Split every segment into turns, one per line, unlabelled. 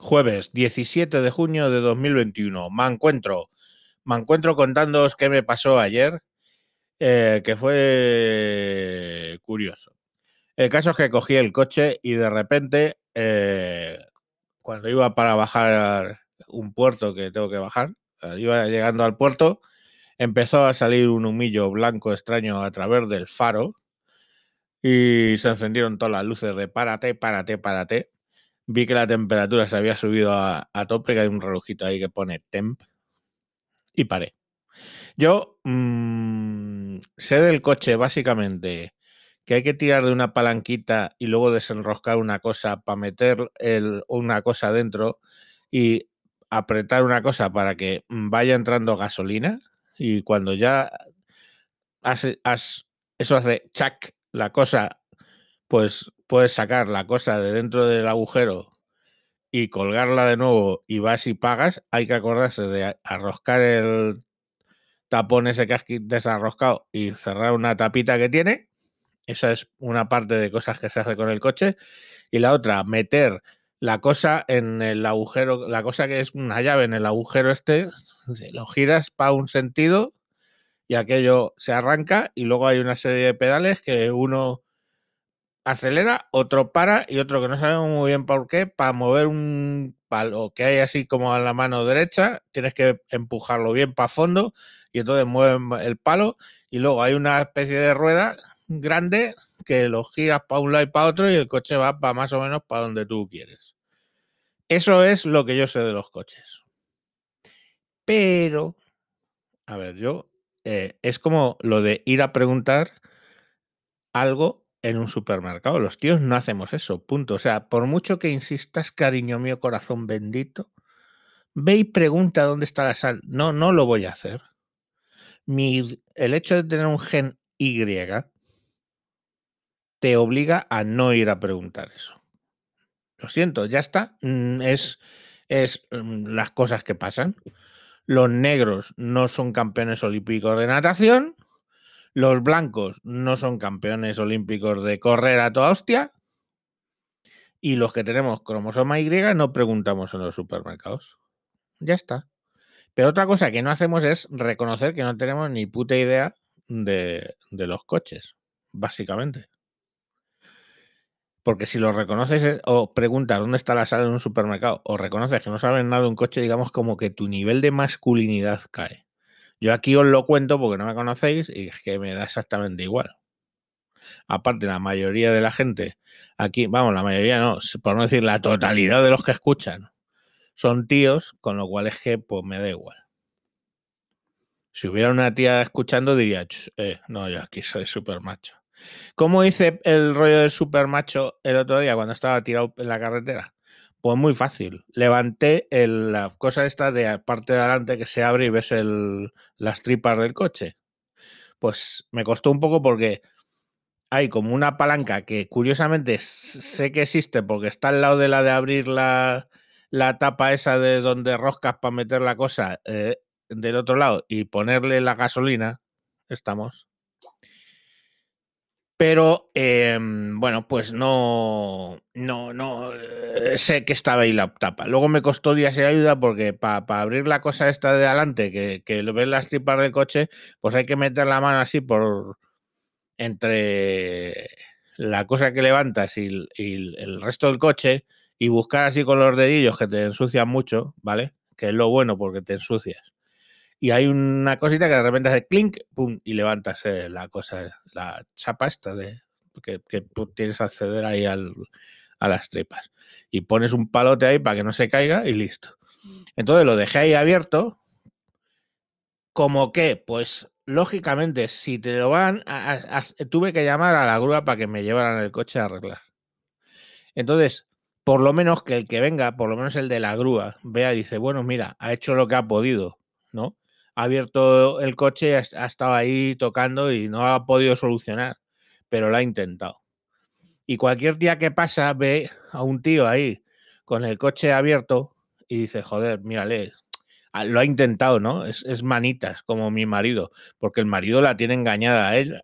Jueves 17 de junio de 2021. Me encuentro. Me encuentro contándoos qué me pasó ayer, eh, que fue curioso. El caso es que cogí el coche y de repente, eh, cuando iba para bajar un puerto que tengo que bajar, iba llegando al puerto, empezó a salir un humillo blanco extraño a través del faro y se encendieron todas las luces de párate, párate, párate vi que la temperatura se había subido a, tope, que hay un relojito ahí que pone temp, y paré. Yo mmm, sé del coche básicamente que hay que tirar de una palanquita y luego desenroscar una cosa para meter el, una cosa dentro y apretar una cosa para que vaya entrando gasolina y cuando ya eso hace chac, la cosa, pues puedes sacar la cosa de dentro del agujero y colgarla de nuevo y vas y pagas, hay que acordarse de arroscar el tapón ese que has desarroscado y cerrar una tapita que tiene. Esa es una parte de cosas que se hace con el coche. Y la otra, meter la cosa en el agujero, la cosa que es una llave en el agujero este, lo giras para un sentido y aquello se arranca y luego hay una serie de pedales que uno acelera, otro para y otro que no sabemos muy bien por qué, para mover un palo que hay así como a la mano derecha, tienes que empujarlo bien para fondo y entonces mueve el palo y luego hay una especie de rueda grande que lo giras para un lado y para otro y el coche va para más o menos para donde tú quieres. Eso es lo que yo sé de los coches. Pero, a ver, yo, eh, es como lo de ir a preguntar algo en un supermercado. Los tíos no hacemos eso, punto. O sea, por mucho que insistas, cariño mío, corazón bendito, ve y pregunta dónde está la sal. No, no lo voy a hacer. Mi, el hecho de tener un gen Y te obliga a no ir a preguntar eso. Lo siento, ya está. Mm, es, es mm, las cosas que pasan. Los negros no son campeones olímpicos de natación los blancos no son campeones olímpicos de correr a toda hostia. Y los que tenemos cromosoma Y no preguntamos en los supermercados. Ya está. Pero otra cosa que no hacemos es reconocer que no tenemos ni puta idea de, los coches, básicamente. Porque si lo reconoces eh, o preguntas dónde está la sala en un supermercado o reconoces que no sabes nada de un coche, digamos como que tu nivel de masculinidad cae. Yo aquí os lo cuento porque no me conocéis y es que me da exactamente igual. Aparte, la mayoría de la gente aquí, vamos, la mayoría no, por no decir la totalidad de los que escuchan, son tíos, con lo cual es que pues me da igual. Si hubiera una tía escuchando, diría, eh, no, yo aquí soy súper macho. ¿Cómo hice el rollo del súper macho el otro día cuando estaba tirado en la carretera? Pues muy fácil. Levanté la cosa esta de parte de adelante que se abre y ves el, las tripas del coche. Pues me costó un poco porque hay como una palanca que curiosamente sé que existe porque está al lado de la de abrir la, la tapa esa de donde roscas para meter la cosa eh, del otro lado y ponerle la gasolina. Estamos. Pero em, bueno, pues no, no, no eh, sé que estaba ahí la tapa. Luego me costó días y ayuda porque para abrir la cosa esta de adelante, que, que ves las tripas del coche, pues hay que meter la mano así por entre la cosa que levantas y, y el resto del coche y buscar así con los dedillos que te ensucian mucho, ¿vale? Que es lo bueno porque te ensucias y hay una cosita que de repente hace clink, pum, y levantas eh, la cosa, la chapa esta de que, que tienes que acceder ahí al, a las tripas. Y pones un palote ahí para que no se caiga y listo. Mm. Entonces lo dejé ahí abierto. Como que, pues, lógicamente, si te lo van, tuve que llamar a la grúa para que me llevaran el coche a arreglar. Entonces, por lo menos que el que venga, por lo menos el de la grúa, vea y dice, bueno, mira, ha hecho lo que ha podido, ¿no? Ha abierto el coche, ha, estado ahí tocando y no ha podido solucionar, pero lo ha intentado. Y cualquier día que pasa ve a un tío ahí con el coche abierto y dice, joder, mírale, ah, lo ha intentado, ¿no? Es, es manitas, como mi marido, porque el marido la tiene engañada a él.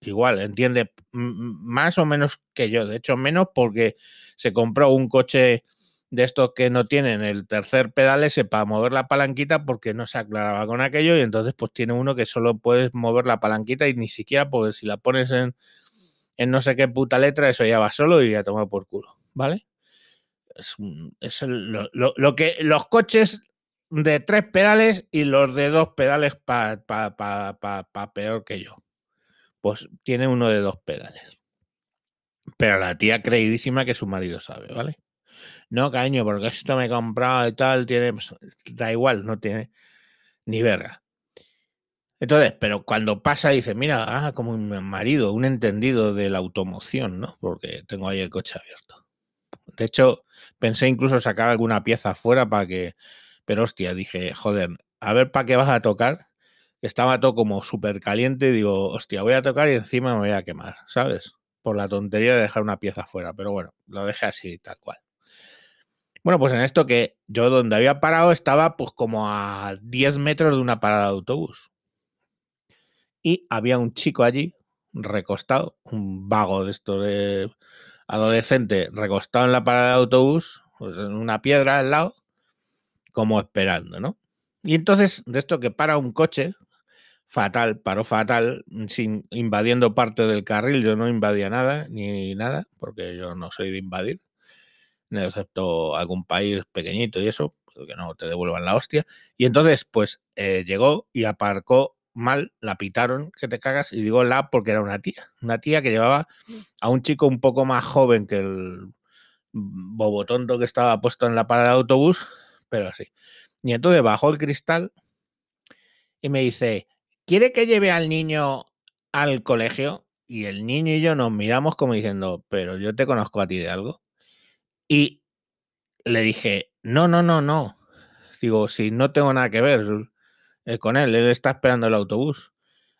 Igual, entiende más o menos que yo, de hecho menos porque se compró un coche de estos que no tienen el tercer pedal ese para mover la palanquita porque no se aclaraba con aquello y entonces pues tiene uno que solo puedes mover la palanquita y ni siquiera porque si la pones en, en no sé qué puta letra eso ya va solo y ya toma por culo, ¿vale? Es, es lo, lo, que los coches de tres pedales y los de dos pedales para pa, pa, pa, peor que yo. Pues tiene uno de dos pedales. Pero la tía creidísima que su marido sabe, ¿vale? No, caño, porque esto me he comprado y tal, tiene. Pues, da igual, no tiene ni verga. Entonces, pero cuando pasa dice, mira, ah, como un marido, un entendido de la automoción, ¿no? Porque tengo ahí el coche abierto. De hecho, pensé incluso sacar alguna pieza afuera para que. Pero hostia, dije, joder, a ver para qué vas a tocar. Estaba todo como súper caliente. Digo, hostia, voy a tocar y encima me voy a quemar, ¿sabes? Por la tontería de dejar una pieza afuera. Pero bueno, lo dejé así, tal cual. Bueno, pues en esto que yo donde había parado estaba pues como a 10 metros de una parada de autobús. Y había un chico allí recostado, un vago de esto de adolescente recostado en la parada de autobús, pues en una piedra al lado, como esperando, ¿no? Y entonces, de esto que para un coche, fatal, paró fatal, sin, invadiendo parte del carril, yo no invadía nada, ni nada, porque yo no soy de invadir excepto algún país pequeñito y eso, pues, que no te devuelvan la hostia. Y entonces, pues eh, llegó y aparcó mal, la pitaron, que te cagas, y digo la porque era una tía, una tía que llevaba a un chico un poco más joven que el bobotonto que estaba puesto en la parada de autobús, pero así. Y entonces bajó el cristal y me dice, ¿quiere que lleve al niño al colegio? Y el niño y yo nos miramos como diciendo, pero yo te conozco a ti de algo. Y le dije, no, no, no, no. Digo, si no tengo nada que ver eh, con él, él está esperando el autobús.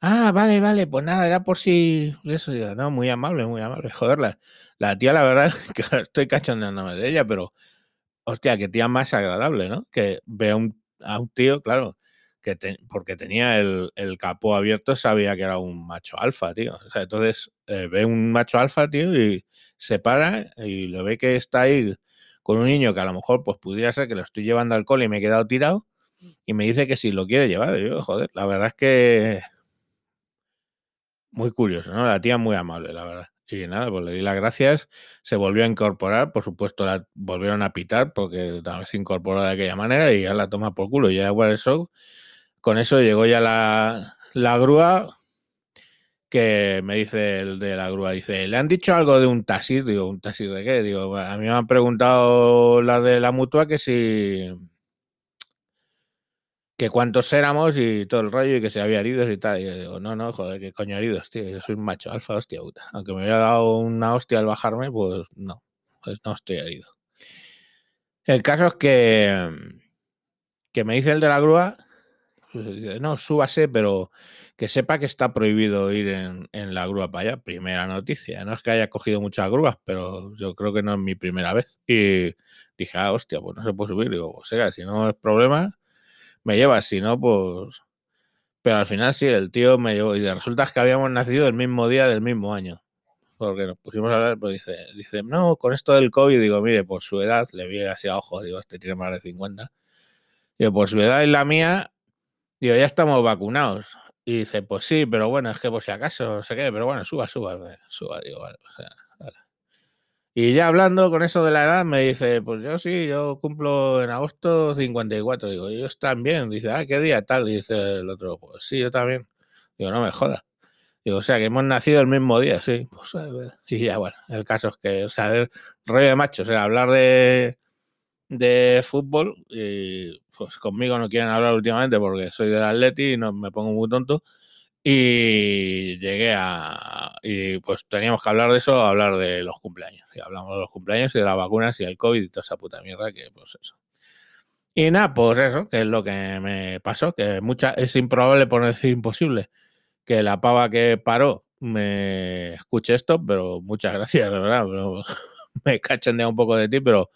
Ah, vale, vale, pues nada, era por si eso, no, muy amable, muy amable. Joder, la, la tía, la verdad, estoy cachondeándome de ella, pero hostia, qué tía más agradable, ¿no? Que vea un, a un tío, claro, que porque tenía el, el, capó abierto, sabía que era un macho alfa, tío. O sea, entonces eh, ve un macho alfa, tío, y se para y lo ve que está ahí con un niño que a lo mejor pues pudiera ser que lo estoy llevando al cole y me he quedado tirado y me dice que si lo quiere llevar. yo, joder, la verdad es que muy curioso, ¿no? La tía muy amable, la verdad. Y nada, pues le di las gracias, se volvió a incorporar, por supuesto la volvieron a pitar porque también se incorporó de aquella manera y ya la toma por culo. Y ya igual eso, con eso llegó ya la, la grúa, que me dice el de la grúa, dice, ¿le han dicho algo de un taxi? Digo, ¿un taxi de qué? Digo, a mí me han preguntado la de la mutua que si... que cuántos éramos y todo el rollo y que se había heridos y tal. Y yo digo, no, no, joder, qué coño heridos, tío. Yo soy un macho alfa, hostia puta. Aunque me hubiera dado una hostia al bajarme, pues no, pues no estoy herido. El caso es que, que me dice el de la grúa, pues, no, súbase, pero que sepa que está prohibido ir en, la grúa para allá. Primera noticia. No es que haya cogido muchas grúas, pero yo creo que no es mi primera vez. Y dije, ah, hostia, pues no se puede subir. Digo, pues sea, si no es problema, me lleva. Si no, pues. Pero al final sí, el tío me llevó. Y resulta que habíamos nacido el mismo día del mismo año. Porque nos pusimos a hablar, pues dice, dice, no, con esto del COVID, digo, mire, por su edad, le vi así a ojo, digo, este tiene más de 50. Digo, por su edad y la mía, digo, ya estamos vacunados. Y dice, pues sí, pero bueno, es que por si acaso, no sé qué, pero bueno, suba, suba, suba, digo, vale, o sea, vale. Y ya hablando con eso de la edad, me dice, pues yo sí, yo cumplo en agosto 54, digo, ellos también, dice, ah, ¿qué día tal? Dice el otro, pues sí, yo también. Digo, no me jodas. Digo, o sea, que hemos nacido el mismo día, sí. Pues, y ya, bueno, el caso es que, o sea, el rollo de macho, o sea, hablar de, de fútbol y pues conmigo no quieren hablar últimamente porque soy del Atleti y no me pongo muy tonto. Y llegué a. Y pues teníamos que hablar de eso, hablar de los cumpleaños. Y hablamos de los cumpleaños y de las vacunas y el COVID y toda esa puta mierda que, pues eso. Y nada, pues eso, que es lo que me pasó, que mucha, es improbable, por decir imposible, que la pava que paró me escuche esto, pero muchas gracias, de verdad. me cachondea un poco de ti, pero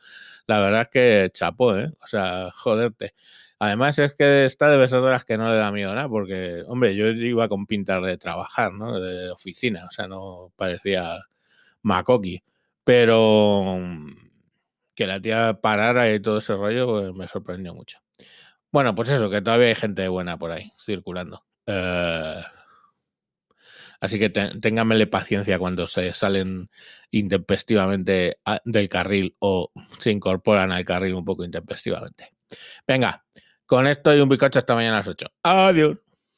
la verdad es que chapó, ¿eh? O sea, joderte. Además es que esta debe ser de las que no le da miedo nada, porque, hombre, yo iba con pintar de trabajar, ¿no? De oficina, o sea, no parecía Makoki. Pero, que la tía parara y todo ese rollo pues, me sorprendió mucho. Bueno, pues eso, que todavía hay gente buena por ahí circulando. Eh, así que ténganmele paciencia cuando se salen intempestivamente del carril o se incorporan al carril un poco intempestivamente. Venga, con esto y un bizcocho hasta mañana a las 8. Adiós.